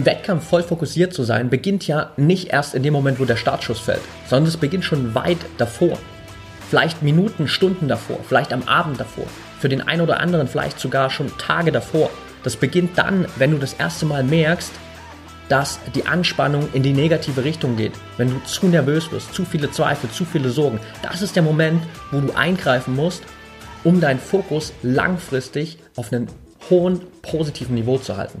Im Wettkampf voll fokussiert zu sein, beginnt ja nicht erst in dem Moment, wo der Startschuss fällt, sondern es beginnt schon weit davor. Vielleicht Minuten, Stunden davor, vielleicht am Abend davor. Für den einen oder anderen vielleicht sogar schon Tage davor. Das beginnt dann, wenn du das erste Mal merkst, dass die Anspannung in die negative Richtung geht. Wenn du zu nervös wirst, zu viele Zweifel, zu viele Sorgen. Das ist der Moment, wo du eingreifen musst, um deinen Fokus langfristig auf einem hohen positiven Niveau zu halten.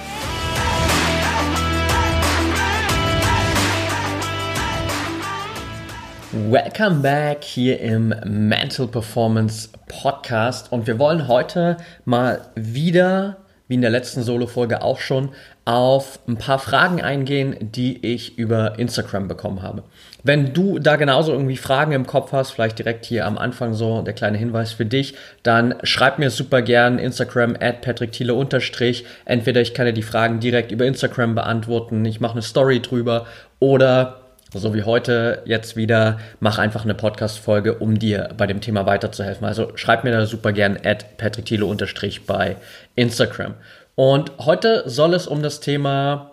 Welcome back hier im Mental Performance Podcast und wir wollen heute mal wieder, wie in der letzten Solo-Folge auch schon, auf ein paar Fragen eingehen, die ich über Instagram bekommen habe. Wenn du da genauso irgendwie Fragen im Kopf hast, vielleicht direkt hier am Anfang so der kleine Hinweis für dich, dann schreib mir super gern Instagram at Patrick Thiele unterstrich. Entweder ich kann dir die Fragen direkt über Instagram beantworten, ich mache eine Story drüber oder so wie heute jetzt wieder, mach einfach eine Podcast-Folge, um dir bei dem Thema weiterzuhelfen. Also schreib mir da super gern at patrickthiele unterstrich bei Instagram. Und heute soll es um das Thema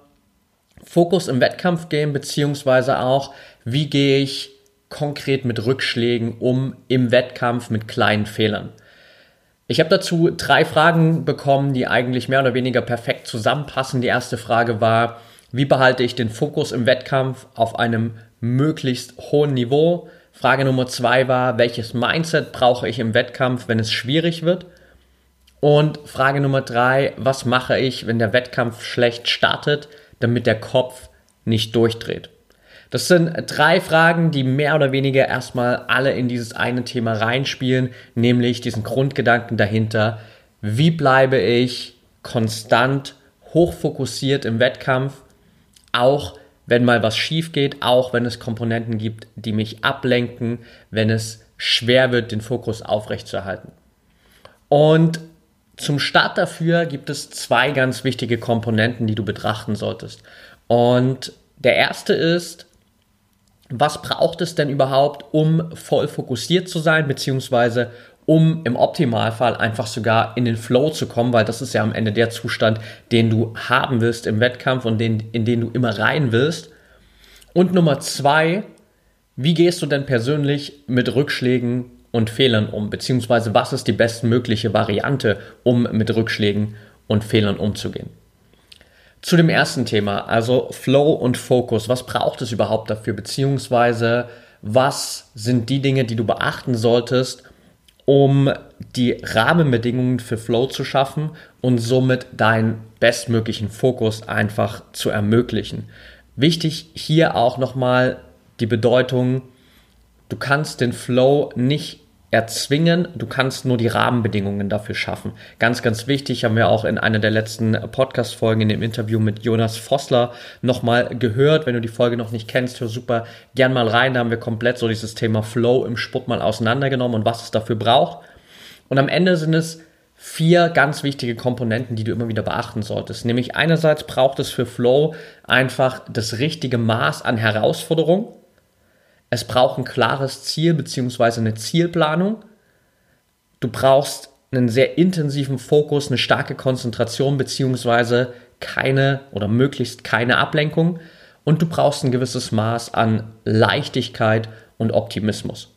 Fokus im Wettkampf gehen, beziehungsweise auch, wie gehe ich konkret mit Rückschlägen um im Wettkampf mit kleinen Fehlern. Ich habe dazu drei Fragen bekommen, die eigentlich mehr oder weniger perfekt zusammenpassen. Die erste Frage war, wie behalte ich den Fokus im Wettkampf auf einem möglichst hohen Niveau? Frage Nummer zwei war, welches Mindset brauche ich im Wettkampf, wenn es schwierig wird? Und Frage Nummer drei, was mache ich, wenn der Wettkampf schlecht startet, damit der Kopf nicht durchdreht? Das sind drei Fragen, die mehr oder weniger erstmal alle in dieses eine Thema reinspielen, nämlich diesen Grundgedanken dahinter, wie bleibe ich konstant hochfokussiert im Wettkampf, auch wenn mal was schief geht, auch wenn es Komponenten gibt, die mich ablenken, wenn es schwer wird, den Fokus aufrechtzuerhalten. Und zum Start dafür gibt es zwei ganz wichtige Komponenten, die du betrachten solltest. Und der erste ist, was braucht es denn überhaupt, um voll fokussiert zu sein, beziehungsweise um im Optimalfall einfach sogar in den Flow zu kommen, weil das ist ja am Ende der Zustand, den du haben wirst im Wettkampf und den, in den du immer rein wirst. Und Nummer zwei, wie gehst du denn persönlich mit Rückschlägen und Fehlern um? Beziehungsweise was ist die bestmögliche Variante, um mit Rückschlägen und Fehlern umzugehen? Zu dem ersten Thema, also Flow und Fokus. Was braucht es überhaupt dafür? Beziehungsweise was sind die Dinge, die du beachten solltest, um die Rahmenbedingungen für Flow zu schaffen und somit deinen bestmöglichen Fokus einfach zu ermöglichen. Wichtig hier auch nochmal die Bedeutung, du kannst den Flow nicht erzwingen, du kannst nur die Rahmenbedingungen dafür schaffen. Ganz, ganz wichtig, haben wir auch in einer der letzten Podcast-Folgen in dem Interview mit Jonas Vossler nochmal gehört. Wenn du die Folge noch nicht kennst, hör super gern mal rein. Da haben wir komplett so dieses Thema Flow im Sport mal auseinandergenommen und was es dafür braucht. Und am Ende sind es vier ganz wichtige Komponenten, die du immer wieder beachten solltest. Nämlich einerseits braucht es für Flow einfach das richtige Maß an Herausforderung es braucht ein klares Ziel bzw. eine Zielplanung. Du brauchst einen sehr intensiven Fokus, eine starke Konzentration beziehungsweise keine oder möglichst keine Ablenkung und du brauchst ein gewisses Maß an Leichtigkeit und Optimismus.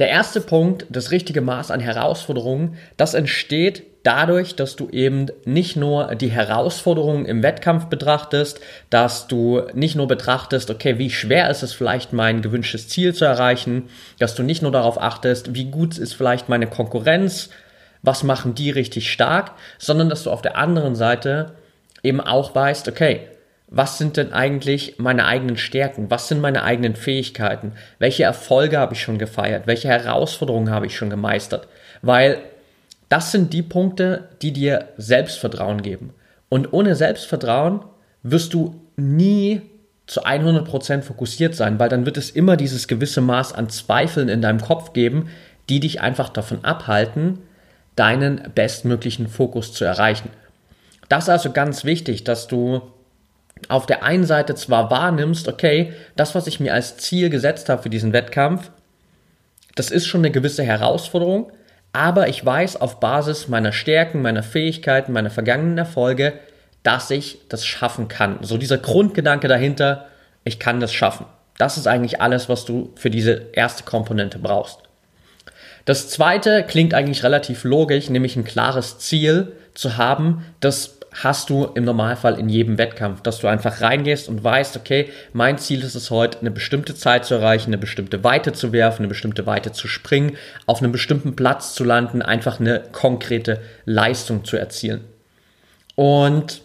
Der erste Punkt, das richtige Maß an Herausforderungen, das entsteht dadurch, dass du eben nicht nur die Herausforderungen im Wettkampf betrachtest, dass du nicht nur betrachtest, okay, wie schwer ist es vielleicht mein gewünschtes Ziel zu erreichen, dass du nicht nur darauf achtest, wie gut ist vielleicht meine Konkurrenz, was machen die richtig stark, sondern dass du auf der anderen Seite eben auch weißt, okay, was sind denn eigentlich meine eigenen Stärken? Was sind meine eigenen Fähigkeiten? Welche Erfolge habe ich schon gefeiert? Welche Herausforderungen habe ich schon gemeistert? Weil das sind die Punkte, die dir Selbstvertrauen geben. Und ohne Selbstvertrauen wirst du nie zu 100% fokussiert sein, weil dann wird es immer dieses gewisse Maß an Zweifeln in deinem Kopf geben, die dich einfach davon abhalten, deinen bestmöglichen Fokus zu erreichen. Das ist also ganz wichtig, dass du auf der einen Seite zwar wahrnimmst, okay, das, was ich mir als Ziel gesetzt habe für diesen Wettkampf, das ist schon eine gewisse Herausforderung, aber ich weiß auf Basis meiner Stärken, meiner Fähigkeiten, meiner vergangenen Erfolge, dass ich das schaffen kann. So dieser Grundgedanke dahinter, ich kann das schaffen. Das ist eigentlich alles, was du für diese erste Komponente brauchst. Das zweite klingt eigentlich relativ logisch, nämlich ein klares Ziel zu haben, das hast du im Normalfall in jedem Wettkampf, dass du einfach reingehst und weißt, okay, mein Ziel ist es heute, eine bestimmte Zeit zu erreichen, eine bestimmte Weite zu werfen, eine bestimmte Weite zu springen, auf einem bestimmten Platz zu landen, einfach eine konkrete Leistung zu erzielen. Und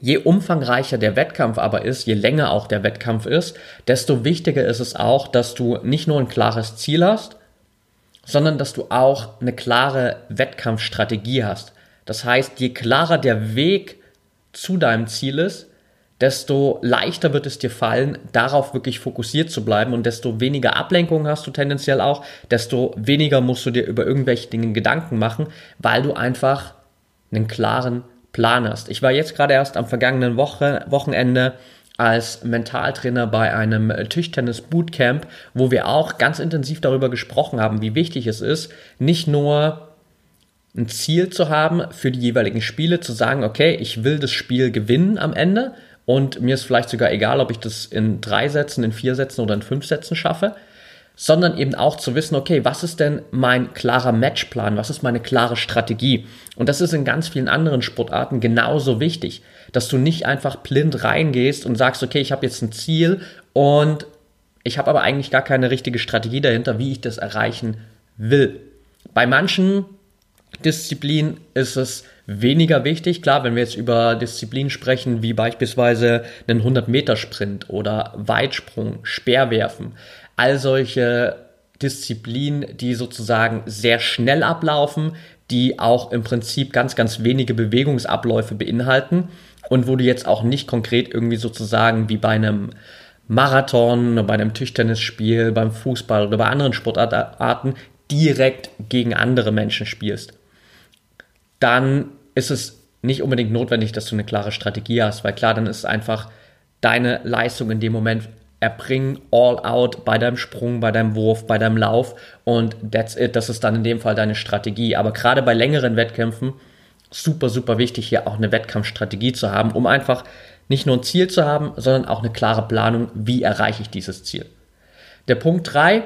Je umfangreicher der Wettkampf aber ist, je länger auch der Wettkampf ist, desto wichtiger ist es auch, dass du nicht nur ein klares Ziel hast, sondern dass du auch eine klare Wettkampfstrategie hast. Das heißt, je klarer der Weg zu deinem Ziel ist, desto leichter wird es dir fallen, darauf wirklich fokussiert zu bleiben und desto weniger Ablenkung hast du tendenziell auch, desto weniger musst du dir über irgendwelche Dinge Gedanken machen, weil du einfach einen klaren Plan hast. Ich war jetzt gerade erst am vergangenen Woche, Wochenende als Mentaltrainer bei einem Tischtennis Bootcamp, wo wir auch ganz intensiv darüber gesprochen haben, wie wichtig es ist, nicht nur ein Ziel zu haben für die jeweiligen Spiele, zu sagen, okay, ich will das Spiel gewinnen am Ende und mir ist vielleicht sogar egal, ob ich das in drei Sätzen, in vier Sätzen oder in fünf Sätzen schaffe, sondern eben auch zu wissen, okay, was ist denn mein klarer Matchplan, was ist meine klare Strategie? Und das ist in ganz vielen anderen Sportarten genauso wichtig, dass du nicht einfach blind reingehst und sagst, okay, ich habe jetzt ein Ziel und ich habe aber eigentlich gar keine richtige Strategie dahinter, wie ich das erreichen will. Bei manchen Disziplin ist es weniger wichtig. Klar, wenn wir jetzt über Disziplinen sprechen, wie beispielsweise einen 100-Meter-Sprint oder Weitsprung, Speerwerfen, all solche Disziplinen, die sozusagen sehr schnell ablaufen, die auch im Prinzip ganz, ganz wenige Bewegungsabläufe beinhalten und wo du jetzt auch nicht konkret irgendwie sozusagen wie bei einem Marathon, bei einem Tischtennisspiel, beim Fußball oder bei anderen Sportarten direkt gegen andere Menschen spielst dann ist es nicht unbedingt notwendig, dass du eine klare Strategie hast, weil klar, dann ist einfach deine Leistung in dem Moment erbringen, all out bei deinem Sprung, bei deinem Wurf, bei deinem Lauf und that's it. Das ist dann in dem Fall deine Strategie. Aber gerade bei längeren Wettkämpfen super, super wichtig, hier auch eine Wettkampfstrategie zu haben, um einfach nicht nur ein Ziel zu haben, sondern auch eine klare Planung, wie erreiche ich dieses Ziel. Der Punkt 3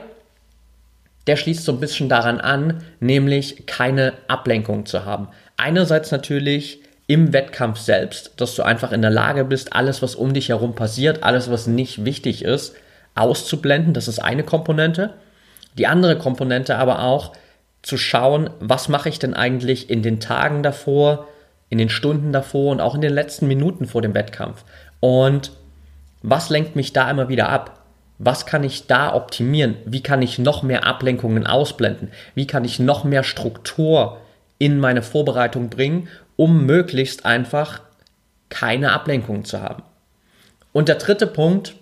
der schließt so ein bisschen daran an, nämlich keine Ablenkung zu haben. Einerseits natürlich im Wettkampf selbst, dass du einfach in der Lage bist, alles, was um dich herum passiert, alles, was nicht wichtig ist, auszublenden. Das ist eine Komponente. Die andere Komponente aber auch zu schauen, was mache ich denn eigentlich in den Tagen davor, in den Stunden davor und auch in den letzten Minuten vor dem Wettkampf. Und was lenkt mich da immer wieder ab? Was kann ich da optimieren? Wie kann ich noch mehr Ablenkungen ausblenden? Wie kann ich noch mehr Struktur in meine Vorbereitung bringen, um möglichst einfach keine Ablenkungen zu haben? Und der dritte Punkt,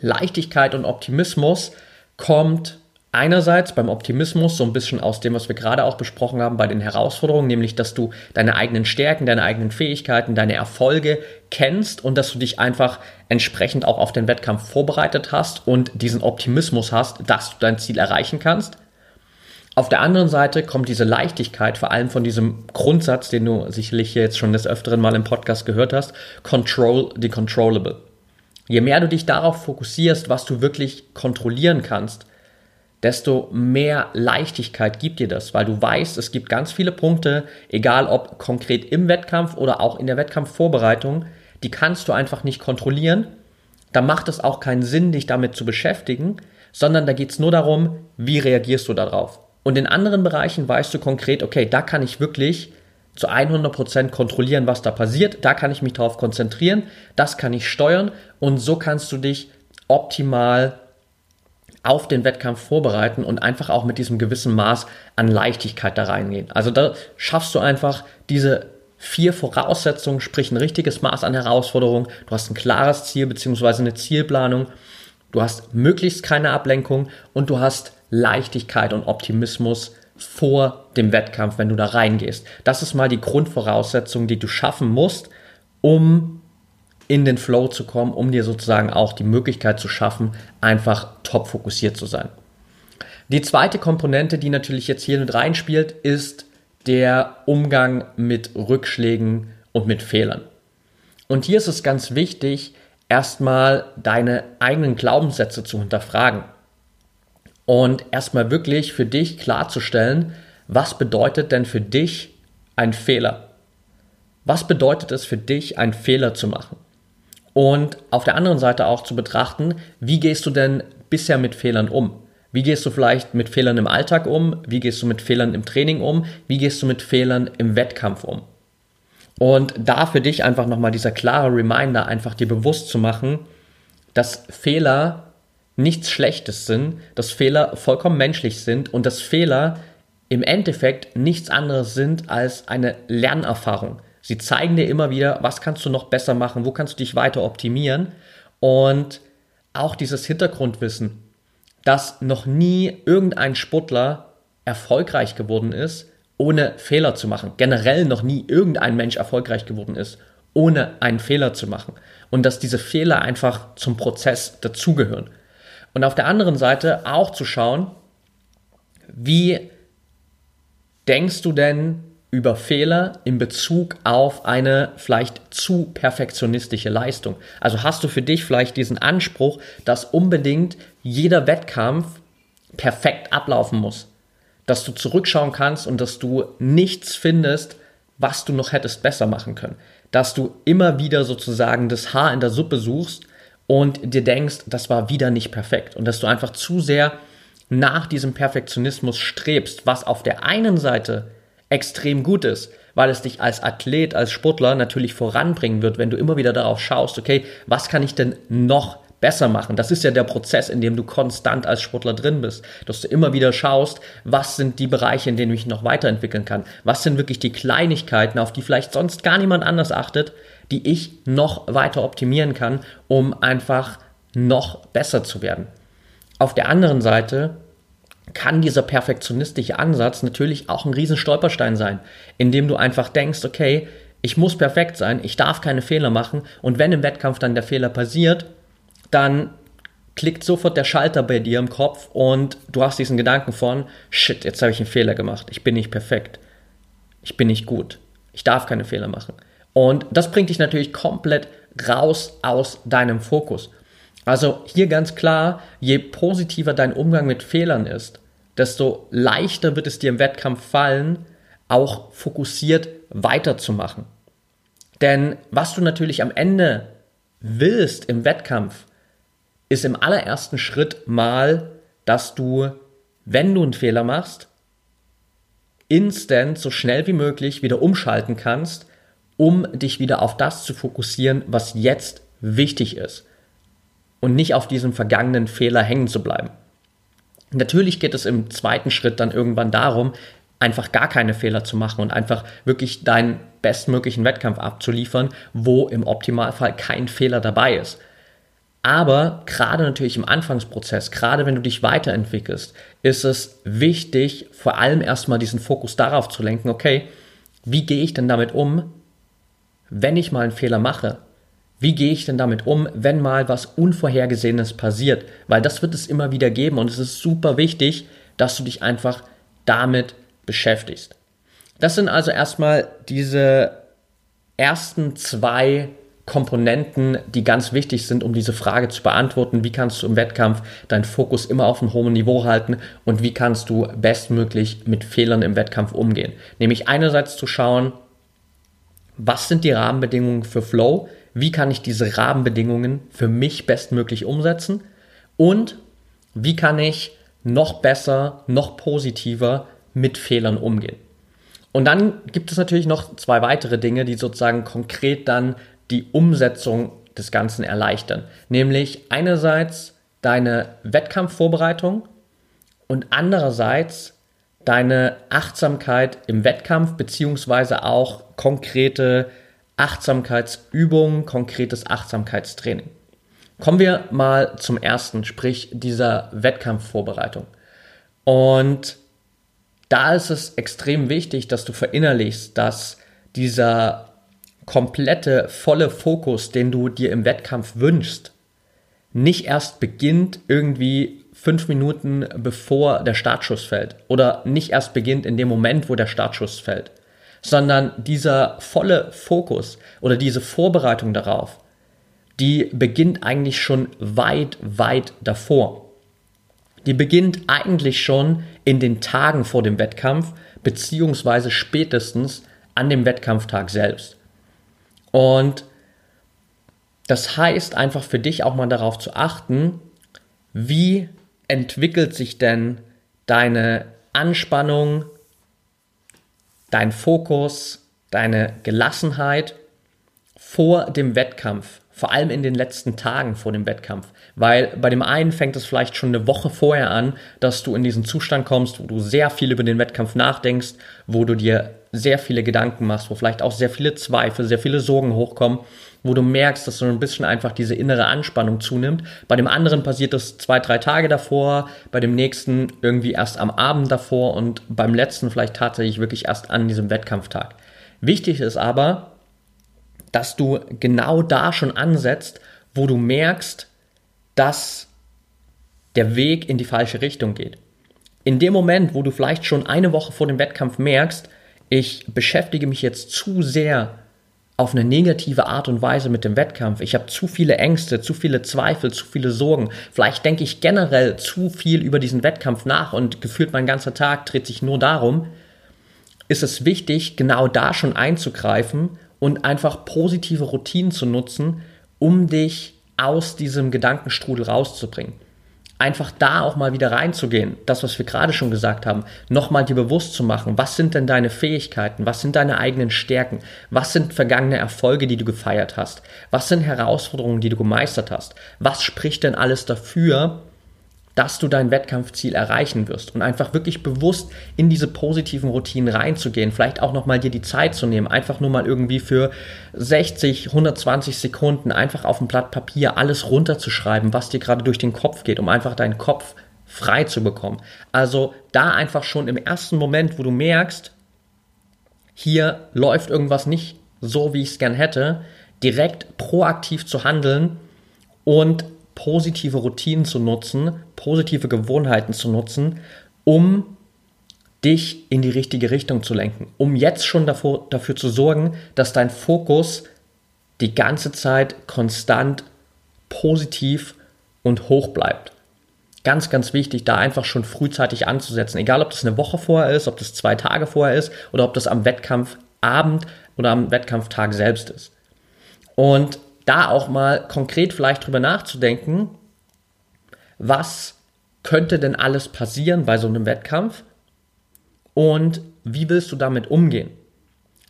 Leichtigkeit und Optimismus, kommt einerseits beim Optimismus so ein bisschen aus dem, was wir gerade auch besprochen haben bei den Herausforderungen, nämlich dass du deine eigenen Stärken, deine eigenen Fähigkeiten, deine Erfolge kennst und dass du dich einfach entsprechend auch auf den Wettkampf vorbereitet hast und diesen Optimismus hast, dass du dein Ziel erreichen kannst. Auf der anderen Seite kommt diese Leichtigkeit, vor allem von diesem Grundsatz, den du sicherlich jetzt schon des Öfteren mal im Podcast gehört hast, Control the Controllable. Je mehr du dich darauf fokussierst, was du wirklich kontrollieren kannst, desto mehr Leichtigkeit gibt dir das, weil du weißt, es gibt ganz viele Punkte, egal ob konkret im Wettkampf oder auch in der Wettkampfvorbereitung, die kannst du einfach nicht kontrollieren. Da macht es auch keinen Sinn, dich damit zu beschäftigen, sondern da geht es nur darum, wie reagierst du darauf. Und in anderen Bereichen weißt du konkret, okay, da kann ich wirklich zu 100% kontrollieren, was da passiert. Da kann ich mich darauf konzentrieren. Das kann ich steuern. Und so kannst du dich optimal auf den Wettkampf vorbereiten und einfach auch mit diesem gewissen Maß an Leichtigkeit da reingehen. Also da schaffst du einfach diese vier Voraussetzungen, sprich ein richtiges Maß an Herausforderung. Du hast ein klares Ziel bzw. eine Zielplanung. Du hast möglichst keine Ablenkung und du hast Leichtigkeit und Optimismus vor dem Wettkampf, wenn du da reingehst. Das ist mal die Grundvoraussetzung, die du schaffen musst, um in den Flow zu kommen, um dir sozusagen auch die Möglichkeit zu schaffen, einfach top fokussiert zu sein. Die zweite Komponente, die natürlich jetzt hier mit reinspielt, ist der Umgang mit Rückschlägen und mit Fehlern. Und hier ist es ganz wichtig, erstmal deine eigenen Glaubenssätze zu hinterfragen und erstmal wirklich für dich klarzustellen, was bedeutet denn für dich ein Fehler? Was bedeutet es für dich, einen Fehler zu machen? Und auf der anderen Seite auch zu betrachten, wie gehst du denn bisher mit Fehlern um? Wie gehst du vielleicht mit Fehlern im Alltag um? Wie gehst du mit Fehlern im Training um? Wie gehst du mit Fehlern im Wettkampf um? Und da für dich einfach nochmal dieser klare Reminder, einfach dir bewusst zu machen, dass Fehler nichts Schlechtes sind, dass Fehler vollkommen menschlich sind und dass Fehler im Endeffekt nichts anderes sind als eine Lernerfahrung. Sie zeigen dir immer wieder, was kannst du noch besser machen, wo kannst du dich weiter optimieren und auch dieses Hintergrundwissen, dass noch nie irgendein Sportler erfolgreich geworden ist, ohne Fehler zu machen. Generell noch nie irgendein Mensch erfolgreich geworden ist, ohne einen Fehler zu machen. Und dass diese Fehler einfach zum Prozess dazugehören. Und auf der anderen Seite auch zu schauen, wie denkst du denn über Fehler in Bezug auf eine vielleicht zu perfektionistische Leistung? Also hast du für dich vielleicht diesen Anspruch, dass unbedingt jeder Wettkampf perfekt ablaufen muss? Dass du zurückschauen kannst und dass du nichts findest, was du noch hättest besser machen können? Dass du immer wieder sozusagen das Haar in der Suppe suchst und dir denkst, das war wieder nicht perfekt und dass du einfach zu sehr nach diesem Perfektionismus strebst, was auf der einen Seite extrem gut ist, weil es dich als Athlet, als Sportler natürlich voranbringen wird, wenn du immer wieder darauf schaust, okay, was kann ich denn noch besser machen? Das ist ja der Prozess, in dem du konstant als Sportler drin bist, dass du immer wieder schaust, was sind die Bereiche, in denen ich noch weiterentwickeln kann? Was sind wirklich die Kleinigkeiten, auf die vielleicht sonst gar niemand anders achtet, die ich noch weiter optimieren kann, um einfach noch besser zu werden. Auf der anderen Seite kann dieser perfektionistische Ansatz natürlich auch ein riesen Stolperstein sein, indem du einfach denkst, okay, ich muss perfekt sein, ich darf keine Fehler machen und wenn im Wettkampf dann der Fehler passiert, dann klickt sofort der Schalter bei dir im Kopf und du hast diesen Gedanken von, shit, jetzt habe ich einen Fehler gemacht, ich bin nicht perfekt, ich bin nicht gut, ich darf keine Fehler machen. Und das bringt dich natürlich komplett raus aus deinem Fokus. Also hier ganz klar, je positiver dein Umgang mit Fehlern ist, desto leichter wird es dir im Wettkampf fallen, auch fokussiert weiterzumachen. Denn was du natürlich am Ende willst im Wettkampf, ist im allerersten Schritt mal, dass du, wenn du einen Fehler machst, instant so schnell wie möglich wieder umschalten kannst um dich wieder auf das zu fokussieren, was jetzt wichtig ist und nicht auf diesem vergangenen Fehler hängen zu bleiben. Natürlich geht es im zweiten Schritt dann irgendwann darum, einfach gar keine Fehler zu machen und einfach wirklich deinen bestmöglichen Wettkampf abzuliefern, wo im Optimalfall kein Fehler dabei ist. Aber gerade natürlich im Anfangsprozess, gerade wenn du dich weiterentwickelst, ist es wichtig, vor allem erstmal diesen Fokus darauf zu lenken, okay, wie gehe ich denn damit um, wenn ich mal einen Fehler mache, wie gehe ich denn damit um, wenn mal was Unvorhergesehenes passiert? Weil das wird es immer wieder geben und es ist super wichtig, dass du dich einfach damit beschäftigst. Das sind also erstmal diese ersten zwei Komponenten, die ganz wichtig sind, um diese Frage zu beantworten. Wie kannst du im Wettkampf deinen Fokus immer auf einem hohen Niveau halten und wie kannst du bestmöglich mit Fehlern im Wettkampf umgehen? Nämlich einerseits zu schauen, was sind die Rahmenbedingungen für Flow? Wie kann ich diese Rahmenbedingungen für mich bestmöglich umsetzen? Und wie kann ich noch besser, noch positiver mit Fehlern umgehen? Und dann gibt es natürlich noch zwei weitere Dinge, die sozusagen konkret dann die Umsetzung des Ganzen erleichtern. Nämlich einerseits deine Wettkampfvorbereitung und andererseits deine Achtsamkeit im Wettkampf beziehungsweise auch konkrete Achtsamkeitsübungen, konkretes Achtsamkeitstraining. Kommen wir mal zum ersten, sprich dieser Wettkampfvorbereitung. Und da ist es extrem wichtig, dass du verinnerlichst, dass dieser komplette, volle Fokus, den du dir im Wettkampf wünschst, nicht erst beginnt irgendwie fünf Minuten bevor der Startschuss fällt oder nicht erst beginnt in dem Moment, wo der Startschuss fällt, sondern dieser volle Fokus oder diese Vorbereitung darauf, die beginnt eigentlich schon weit, weit davor die beginnt eigentlich schon in den Tagen vor dem Wettkampf, beziehungsweise spätestens an dem Wettkampftag selbst. Und das heißt einfach für dich auch mal darauf zu achten, wie entwickelt sich denn deine Anspannung, dein Fokus, deine Gelassenheit vor dem Wettkampf, vor allem in den letzten Tagen vor dem Wettkampf. Weil bei dem einen fängt es vielleicht schon eine Woche vorher an, dass du in diesen Zustand kommst, wo du sehr viel über den Wettkampf nachdenkst, wo du dir sehr viele Gedanken machst, wo vielleicht auch sehr viele Zweifel, sehr viele Sorgen hochkommen, wo du merkst, dass so ein bisschen einfach diese innere Anspannung zunimmt. Bei dem anderen passiert das zwei, drei Tage davor, bei dem nächsten irgendwie erst am Abend davor und beim letzten vielleicht tatsächlich wirklich erst an diesem Wettkampftag. Wichtig ist aber, dass du genau da schon ansetzt, wo du merkst, dass der Weg in die falsche Richtung geht. In dem Moment, wo du vielleicht schon eine Woche vor dem Wettkampf merkst, ich beschäftige mich jetzt zu sehr auf eine negative Art und Weise mit dem Wettkampf. Ich habe zu viele Ängste, zu viele Zweifel, zu viele Sorgen. Vielleicht denke ich generell zu viel über diesen Wettkampf nach und gefühlt mein ganzer Tag dreht sich nur darum. Ist es wichtig, genau da schon einzugreifen und einfach positive Routinen zu nutzen, um dich aus diesem Gedankenstrudel rauszubringen. Einfach da auch mal wieder reinzugehen, das, was wir gerade schon gesagt haben, nochmal dir bewusst zu machen, was sind denn deine Fähigkeiten, was sind deine eigenen Stärken, was sind vergangene Erfolge, die du gefeiert hast, was sind Herausforderungen, die du gemeistert hast, was spricht denn alles dafür, dass du dein Wettkampfziel erreichen wirst und einfach wirklich bewusst in diese positiven Routinen reinzugehen, vielleicht auch nochmal dir die Zeit zu nehmen, einfach nur mal irgendwie für 60, 120 Sekunden einfach auf ein Blatt Papier alles runterzuschreiben, was dir gerade durch den Kopf geht, um einfach deinen Kopf frei zu bekommen. Also da einfach schon im ersten Moment, wo du merkst, hier läuft irgendwas nicht so, wie ich es gern hätte, direkt proaktiv zu handeln und positive Routinen zu nutzen, positive Gewohnheiten zu nutzen, um dich in die richtige Richtung zu lenken, um jetzt schon davor, dafür zu sorgen, dass dein Fokus die ganze Zeit konstant positiv und hoch bleibt. Ganz, ganz wichtig, da einfach schon frühzeitig anzusetzen. Egal, ob das eine Woche vorher ist, ob das zwei Tage vorher ist oder ob das am Wettkampfabend oder am Wettkampftag selbst ist. Und da auch mal konkret vielleicht drüber nachzudenken, was könnte denn alles passieren bei so einem Wettkampf und wie willst du damit umgehen?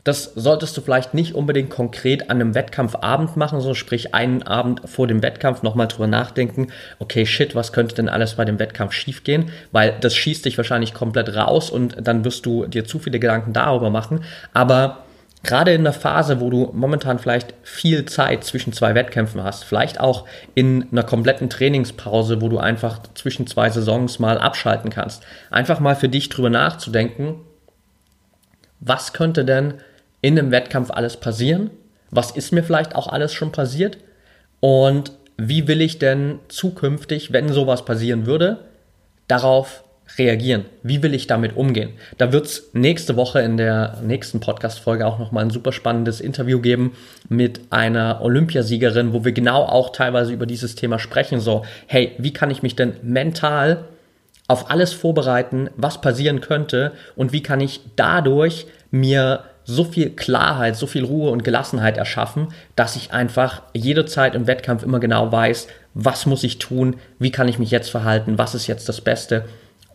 Das solltest du vielleicht nicht unbedingt konkret an einem Wettkampfabend machen, so sprich einen Abend vor dem Wettkampf nochmal drüber nachdenken, okay, shit, was könnte denn alles bei dem Wettkampf schiefgehen? Weil das schießt dich wahrscheinlich komplett raus und dann wirst du dir zu viele Gedanken darüber machen. Aber gerade in der Phase, wo du momentan vielleicht viel Zeit zwischen zwei Wettkämpfen hast, vielleicht auch in einer kompletten Trainingspause, wo du einfach zwischen zwei Saisons mal abschalten kannst, einfach mal für dich drüber nachzudenken, was könnte denn in einem Wettkampf alles passieren? Was ist mir vielleicht auch alles schon passiert? Und wie will ich denn zukünftig, wenn sowas passieren würde, darauf reagieren? Wie will ich damit umgehen? Da wird es nächste Woche in der nächsten Podcast-Folge auch nochmal ein super spannendes Interview geben mit einer Olympiasiegerin, wo wir genau auch teilweise über dieses Thema sprechen. So, hey, wie kann ich mich denn mental auf alles vorbereiten, was passieren könnte und wie kann ich dadurch mir so viel Klarheit, so viel Ruhe und Gelassenheit erschaffen, dass ich einfach jederzeit im Wettkampf immer genau weiß, was muss ich tun, wie kann ich mich jetzt verhalten, was ist jetzt das Beste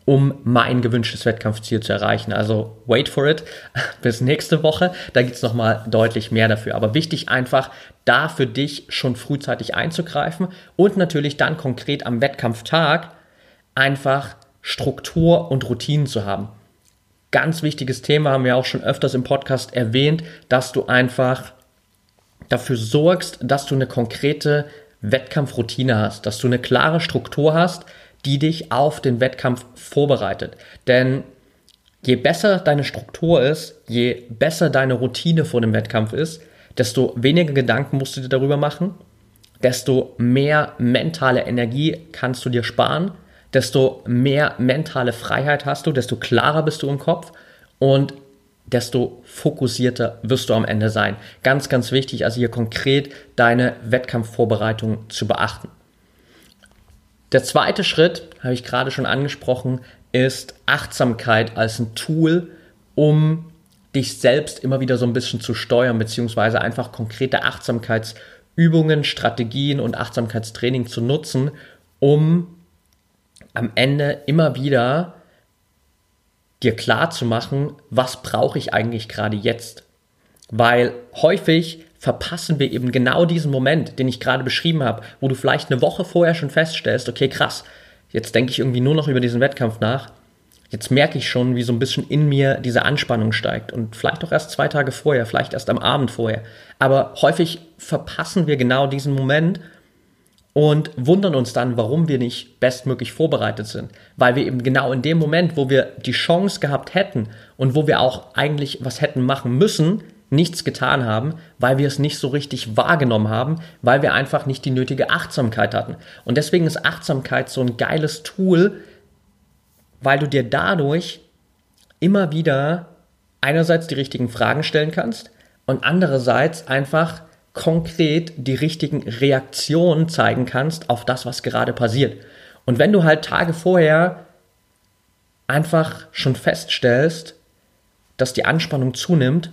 um mein gewünschtes Wettkampfziel zu erreichen. Also wait for it bis nächste Woche. Da gibt es nochmal deutlich mehr dafür. Aber wichtig einfach, da für dich schon frühzeitig einzugreifen und natürlich dann konkret am Wettkampftag einfach Struktur und Routinen zu haben. Ganz wichtiges Thema haben wir auch schon öfters im Podcast erwähnt, dass du einfach dafür sorgst, dass du eine konkrete Wettkampfroutine hast, dass du eine klare Struktur hast, die dich auf den Wettkampf vorbereitet. Denn je besser deine Struktur ist, je besser deine Routine vor dem Wettkampf ist, desto weniger Gedanken musst du dir darüber machen, desto mehr mentale Energie kannst du dir sparen, desto mehr mentale Freiheit hast du, desto klarer bist du im Kopf und desto fokussierter wirst du am Ende sein. Ganz, ganz wichtig, also hier konkret deine Wettkampfvorbereitung zu beachten. Der zweite Schritt, habe ich gerade schon angesprochen, ist Achtsamkeit als ein Tool, um dich selbst immer wieder so ein bisschen zu steuern, beziehungsweise einfach konkrete Achtsamkeitsübungen, Strategien und Achtsamkeitstraining zu nutzen, um am Ende immer wieder dir klar zu machen, was brauche ich eigentlich gerade jetzt. Weil häufig verpassen wir eben genau diesen Moment, den ich gerade beschrieben habe, wo du vielleicht eine Woche vorher schon feststellst, okay, krass, jetzt denke ich irgendwie nur noch über diesen Wettkampf nach. Jetzt merke ich schon, wie so ein bisschen in mir diese Anspannung steigt. Und vielleicht auch erst zwei Tage vorher, vielleicht erst am Abend vorher. Aber häufig verpassen wir genau diesen Moment und wundern uns dann, warum wir nicht bestmöglich vorbereitet sind. Weil wir eben genau in dem Moment, wo wir die Chance gehabt hätten und wo wir auch eigentlich was hätten machen müssen, nichts getan haben, weil wir es nicht so richtig wahrgenommen haben, weil wir einfach nicht die nötige Achtsamkeit hatten. Und deswegen ist Achtsamkeit so ein geiles Tool, weil du dir dadurch immer wieder einerseits die richtigen Fragen stellen kannst und andererseits einfach konkret die richtigen Reaktionen zeigen kannst auf das, was gerade passiert. Und wenn du halt Tage vorher einfach schon feststellst, dass die Anspannung zunimmt,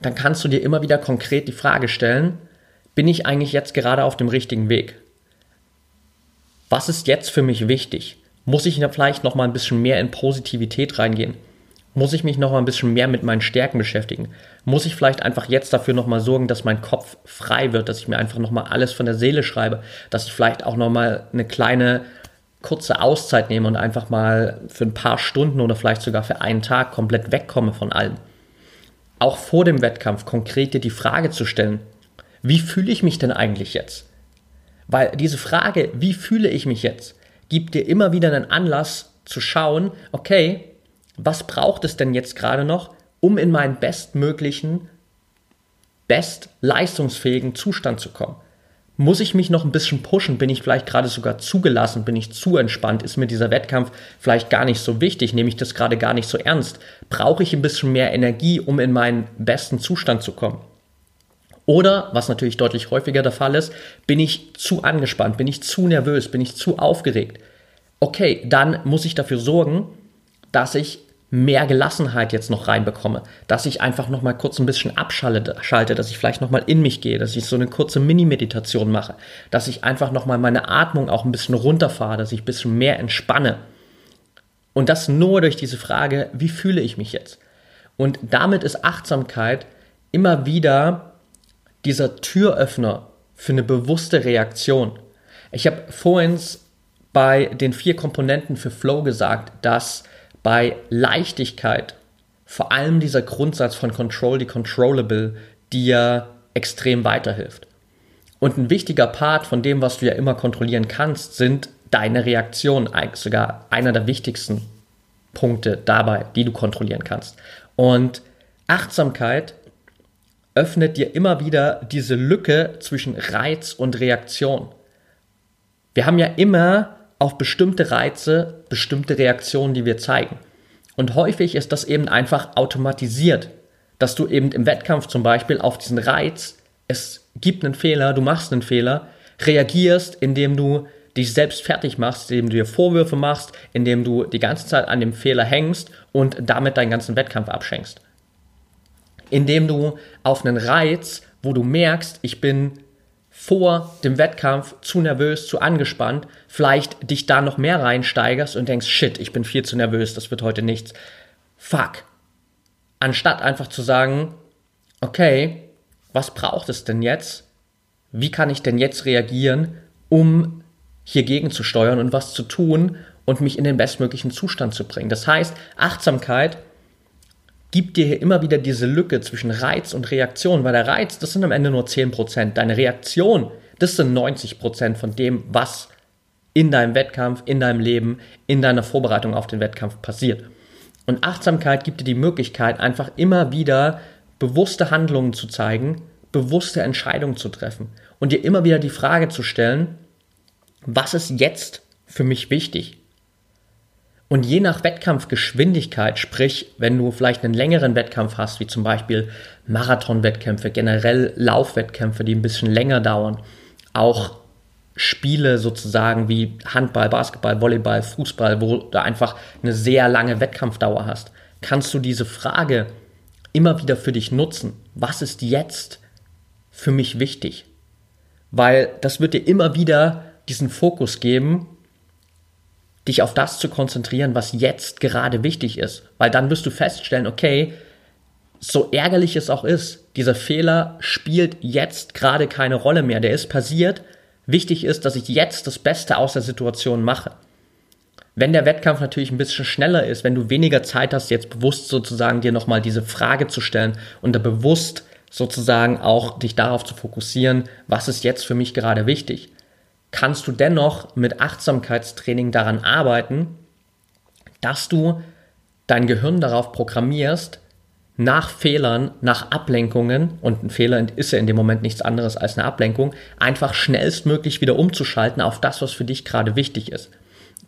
dann kannst du dir immer wieder konkret die Frage stellen, bin ich eigentlich jetzt gerade auf dem richtigen Weg? Was ist jetzt für mich wichtig? Muss ich vielleicht noch mal ein bisschen mehr in Positivität reingehen? Muss ich mich noch mal ein bisschen mehr mit meinen Stärken beschäftigen? Muss ich vielleicht einfach jetzt dafür noch mal sorgen, dass mein Kopf frei wird, dass ich mir einfach noch mal alles von der Seele schreibe, dass ich vielleicht auch noch mal eine kleine kurze Auszeit nehme und einfach mal für ein paar Stunden oder vielleicht sogar für einen Tag komplett wegkomme von allem? Auch vor dem Wettkampf konkret dir die Frage zu stellen, wie fühle ich mich denn eigentlich jetzt? Weil diese Frage, wie fühle ich mich jetzt, gibt dir immer wieder einen Anlass zu schauen, okay, was braucht es denn jetzt gerade noch, um in meinen bestmöglichen, bestleistungsfähigen Zustand zu kommen? Muss ich mich noch ein bisschen pushen? Bin ich vielleicht gerade sogar zugelassen? Bin ich zu entspannt? Ist mir dieser Wettkampf vielleicht gar nicht so wichtig? Nehme ich das gerade gar nicht so ernst? Brauche ich ein bisschen mehr Energie, um in meinen besten Zustand zu kommen? Oder, was natürlich deutlich häufiger der Fall ist, bin ich zu angespannt? Bin ich zu nervös? Bin ich zu aufgeregt? Okay, dann muss ich dafür sorgen, dass ich mehr Gelassenheit jetzt noch reinbekomme, dass ich einfach noch mal kurz ein bisschen abschalte, dass ich vielleicht noch mal in mich gehe, dass ich so eine kurze Mini-Meditation mache, dass ich einfach noch mal meine Atmung auch ein bisschen runterfahre, dass ich ein bisschen mehr entspanne. Und das nur durch diese Frage, wie fühle ich mich jetzt? Und damit ist Achtsamkeit immer wieder dieser Türöffner für eine bewusste Reaktion. Ich habe vorhin bei den vier Komponenten für Flow gesagt, dass bei Leichtigkeit vor allem dieser Grundsatz von Control the Controllable dir extrem weiterhilft. Und ein wichtiger Part von dem, was du ja immer kontrollieren kannst, sind deine Reaktionen, sogar einer der wichtigsten Punkte dabei, die du kontrollieren kannst. Und Achtsamkeit öffnet dir immer wieder diese Lücke zwischen Reiz und Reaktion. Wir haben ja immer auf bestimmte Reize, bestimmte Reaktionen, die wir zeigen. Und häufig ist das eben einfach automatisiert, dass du eben im Wettkampf zum Beispiel auf diesen Reiz, es gibt einen Fehler, du machst einen Fehler, reagierst, indem du dich selbst fertig machst, indem du dir Vorwürfe machst, indem du die ganze Zeit an dem Fehler hängst und damit deinen ganzen Wettkampf abschenkst. Indem du auf einen Reiz, wo du merkst, ich bin vor dem Wettkampf zu nervös, zu angespannt, vielleicht dich da noch mehr reinsteigerst und denkst, shit, ich bin viel zu nervös, das wird heute nichts. Fuck. Anstatt einfach zu sagen, okay, was braucht es denn jetzt? Wie kann ich denn jetzt reagieren, um hier gegenzusteuern und was zu tun und mich in den bestmöglichen Zustand zu bringen. Das heißt, Achtsamkeit gibt dir hier immer wieder diese Lücke zwischen Reiz und Reaktion, weil der Reiz, das sind am Ende nur 10%. Deine Reaktion, das sind 90% von dem, was in deinem Wettkampf, in deinem Leben, in deiner Vorbereitung auf den Wettkampf passiert. Und Achtsamkeit gibt dir die Möglichkeit, einfach immer wieder bewusste Handlungen zu zeigen, bewusste Entscheidungen zu treffen und dir immer wieder die Frage zu stellen, was ist jetzt für mich wichtig? Und je nach Wettkampfgeschwindigkeit, sprich, wenn du vielleicht einen längeren Wettkampf hast, wie zum Beispiel Marathonwettkämpfe, generell Laufwettkämpfe, die ein bisschen länger dauern, auch Spiele sozusagen wie Handball, Basketball, Volleyball, Fußball, wo du einfach eine sehr lange Wettkampfdauer hast, kannst du diese Frage immer wieder für dich nutzen. Was ist jetzt für mich wichtig? Weil das wird dir immer wieder diesen Fokus geben, dich auf das zu konzentrieren, was jetzt gerade wichtig ist. Weil dann wirst du feststellen, okay, so ärgerlich es auch ist, dieser Fehler spielt jetzt gerade keine Rolle mehr. Der ist passiert. Wichtig ist, dass ich jetzt das Beste aus der Situation mache. Wenn der Wettkampf natürlich ein bisschen schneller ist, wenn du weniger Zeit hast, jetzt bewusst sozusagen dir nochmal diese Frage zu stellen und da bewusst sozusagen auch dich darauf zu fokussieren, was ist jetzt für mich gerade wichtig, kannst du dennoch mit Achtsamkeitstraining daran arbeiten, dass du dein Gehirn darauf programmierst, nach Fehlern, nach Ablenkungen, und ein Fehler ist ja in dem Moment nichts anderes als eine Ablenkung, einfach schnellstmöglich wieder umzuschalten auf das, was für dich gerade wichtig ist.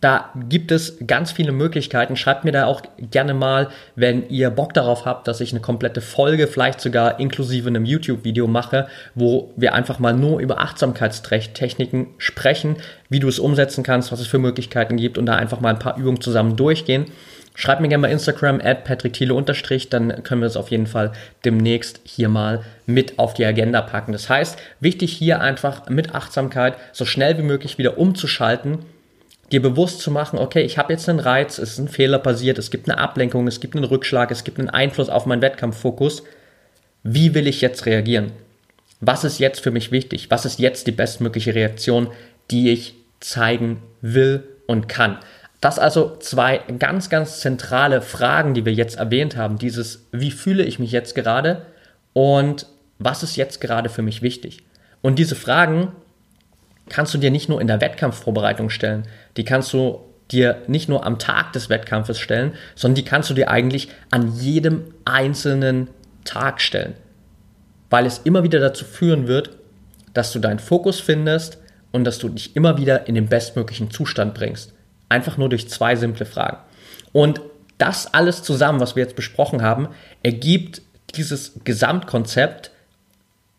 Da gibt es ganz viele Möglichkeiten. Schreibt mir da auch gerne mal, wenn ihr Bock darauf habt, dass ich eine komplette Folge, vielleicht sogar inklusive einem YouTube-Video mache, wo wir einfach mal nur über Achtsamkeitstechniken sprechen, wie du es umsetzen kannst, was es für Möglichkeiten gibt und da einfach mal ein paar Übungen zusammen durchgehen. Schreibt mir gerne bei Instagram at patrickthiele unterstrich, dann können wir es auf jeden Fall demnächst hier mal mit auf die Agenda packen. Das heißt, wichtig hier einfach mit Achtsamkeit so schnell wie möglich wieder umzuschalten dir bewusst zu machen, okay, ich habe jetzt einen Reiz, es ist ein Fehler passiert, es gibt eine Ablenkung, es gibt einen Rückschlag, es gibt einen Einfluss auf meinen Wettkampffokus. Wie will ich jetzt reagieren? Was ist jetzt für mich wichtig? Was ist jetzt die bestmögliche Reaktion, die ich zeigen will und kann? Das also zwei ganz, ganz zentrale Fragen, die wir jetzt erwähnt haben. Dieses, wie fühle ich mich jetzt gerade und was ist jetzt gerade für mich wichtig? Und diese Fragen kannst du dir nicht nur in der Wettkampfvorbereitung stellen, die kannst du dir nicht nur am Tag des Wettkampfes stellen, sondern die kannst du dir eigentlich an jedem einzelnen Tag stellen. Weil es immer wieder dazu führen wird, dass du deinen Fokus findest und dass du dich immer wieder in den bestmöglichen Zustand bringst. Einfach nur durch zwei simple Fragen. Und das alles zusammen, was wir jetzt besprochen haben, ergibt dieses Gesamtkonzept,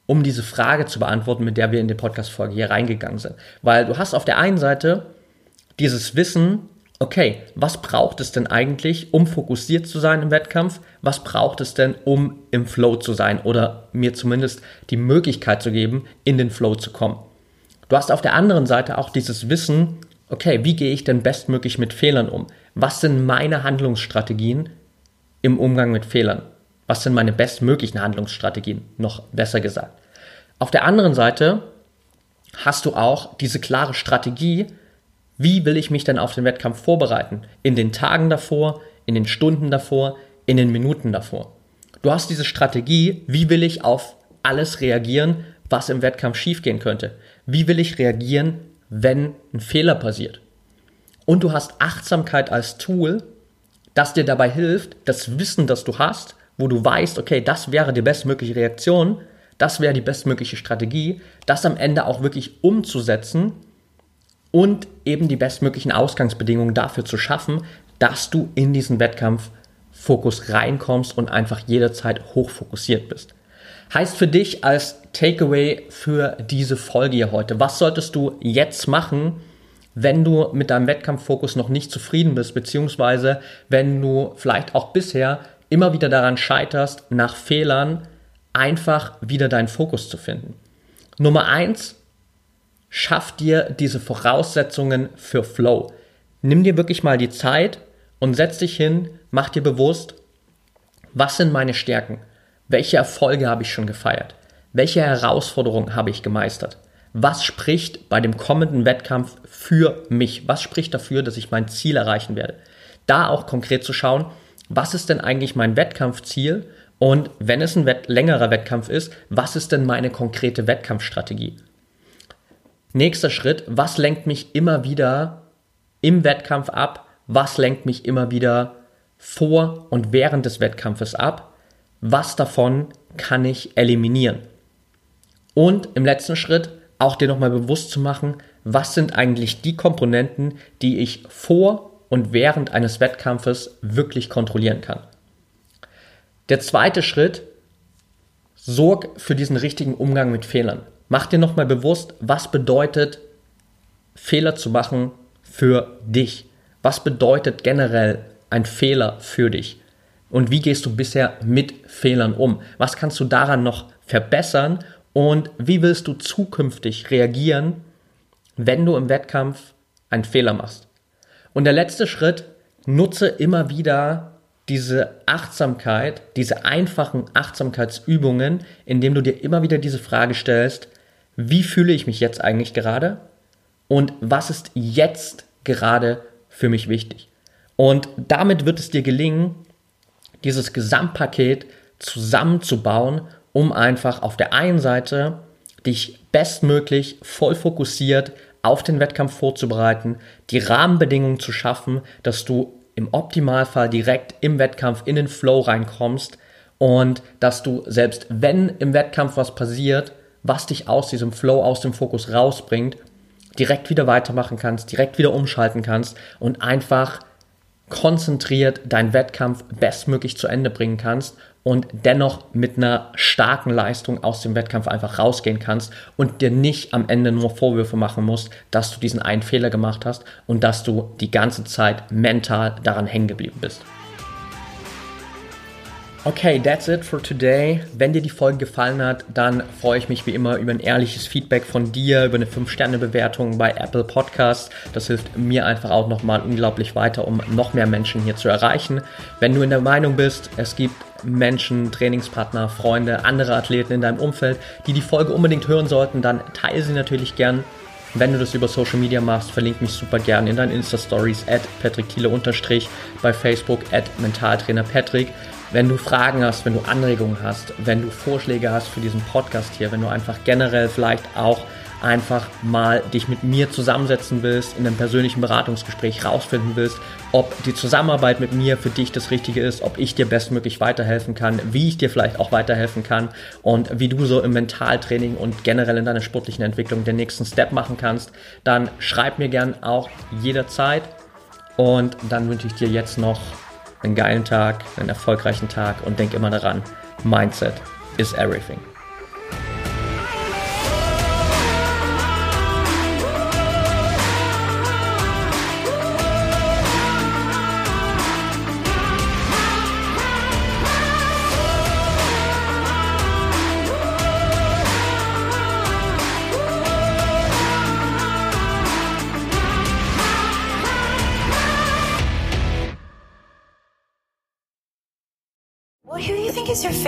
um diese Frage zu beantworten, mit der wir in die Podcast-Folge hier reingegangen sind. Weil du hast auf der einen Seite dieses Wissen, okay, was braucht es denn eigentlich, um fokussiert zu sein im Wettkampf? Was braucht es denn, um im Flow zu sein oder mir zumindest die Möglichkeit zu geben, in den Flow zu kommen? Du hast auf der anderen Seite auch dieses Wissen, okay, wie gehe ich denn bestmöglich mit Fehlern um? Was sind meine Handlungsstrategien im Umgang mit Fehlern? Was sind meine bestmöglichen Handlungsstrategien? Noch besser gesagt. Auf der anderen Seite hast du auch diese klare Strategie, wie will ich mich denn auf den Wettkampf vorbereiten? In den Tagen davor, in den Stunden davor, in den Minuten davor. Du hast diese Strategie, wie will ich auf alles reagieren, was im Wettkampf schiefgehen könnte? Wie will ich reagieren, wenn ein Fehler passiert? Und du hast Achtsamkeit als Tool, das dir dabei hilft, das Wissen, das du hast, wo du weißt, okay, das wäre die bestmögliche Reaktion, das wäre die bestmögliche Strategie, das am Ende auch wirklich umzusetzen und eben die bestmöglichen Ausgangsbedingungen dafür zu schaffen, dass du in diesen Wettkampffokus reinkommst und einfach jederzeit hochfokussiert bist. Heißt für dich als Takeaway für diese Folge hier heute, was solltest du jetzt machen, wenn du mit deinem Wettkampffokus noch nicht zufrieden bist, beziehungsweise wenn du vielleicht auch bisher immer wieder daran scheiterst, nach Fehlern einfach wieder deinen Fokus zu finden. Nummer eins, schaff dir diese Voraussetzungen für Flow. Nimm dir wirklich mal die Zeit und setz dich hin, mach dir bewusst, was sind meine Stärken? Welche Erfolge habe ich schon gefeiert? Welche Herausforderungen habe ich gemeistert? Was spricht bei dem kommenden Wettkampf für mich? Was spricht dafür, dass ich mein Ziel erreichen werde? Da auch konkret zu schauen, was ist denn eigentlich mein Wettkampfziel? Und wenn es ein Wett längerer Wettkampf ist, was ist denn meine konkrete Wettkampfstrategie? Nächster Schritt, was lenkt mich immer wieder im Wettkampf ab? Was lenkt mich immer wieder vor und während des Wettkampfes ab? was davon kann ich eliminieren. Und im letzten Schritt auch dir nochmal bewusst zu machen, was sind eigentlich die Komponenten, die ich vor und während eines Wettkampfes wirklich kontrollieren kann. Der zweite Schritt, sorg für diesen richtigen Umgang mit Fehlern. Mach dir nochmal bewusst, was bedeutet Fehler zu machen für dich. Was bedeutet generell ein Fehler für dich? Und wie gehst du bisher mit Fehlern um? Was kannst du daran noch verbessern? Und wie willst du zukünftig reagieren, wenn du im Wettkampf einen Fehler machst? Und der letzte Schritt, nutze immer wieder diese Achtsamkeit, diese einfachen Achtsamkeitsübungen, indem du dir immer wieder diese Frage stellst, wie fühle ich mich jetzt eigentlich gerade? Und was ist jetzt gerade für mich wichtig? Und damit wird es dir gelingen, dieses Gesamtpaket zusammenzubauen, um einfach auf der einen Seite dich bestmöglich voll fokussiert auf den Wettkampf vorzubereiten, die Rahmenbedingungen zu schaffen, dass du im Optimalfall direkt im Wettkampf in den Flow reinkommst und dass du selbst wenn im Wettkampf was passiert, was dich aus diesem Flow, aus dem Fokus rausbringt, direkt wieder weitermachen kannst, direkt wieder umschalten kannst und einfach konzentriert deinen Wettkampf bestmöglich zu Ende bringen kannst und dennoch mit einer starken Leistung aus dem Wettkampf einfach rausgehen kannst und dir nicht am Ende nur Vorwürfe machen musst, dass du diesen einen Fehler gemacht hast und dass du die ganze Zeit mental daran hängen geblieben bist. Okay, that's it for today. Wenn dir die Folge gefallen hat, dann freue ich mich wie immer über ein ehrliches Feedback von dir, über eine 5-Sterne-Bewertung bei Apple Podcasts. Das hilft mir einfach auch nochmal unglaublich weiter, um noch mehr Menschen hier zu erreichen. Wenn du in der Meinung bist, es gibt Menschen, Trainingspartner, Freunde, andere Athleten in deinem Umfeld, die die Folge unbedingt hören sollten, dann teile sie natürlich gern. Wenn du das über Social Media machst, verlinke mich super gern in deinen Insta-Stories at Patrick Thiele unterstrich, bei Facebook at Mentaltrainer Patrick. Wenn du Fragen hast, wenn du Anregungen hast, wenn du Vorschläge hast für diesen Podcast hier, wenn du einfach generell vielleicht auch einfach mal dich mit mir zusammensetzen willst, in einem persönlichen Beratungsgespräch rausfinden willst, ob die Zusammenarbeit mit mir für dich das Richtige ist, ob ich dir bestmöglich weiterhelfen kann, wie ich dir vielleicht auch weiterhelfen kann und wie du so im Mentaltraining und generell in deiner sportlichen Entwicklung den nächsten Step machen kannst, dann schreib mir gern auch jederzeit. Und dann wünsche ich dir jetzt noch einen geilen Tag, einen erfolgreichen Tag und denk immer daran, Mindset is everything.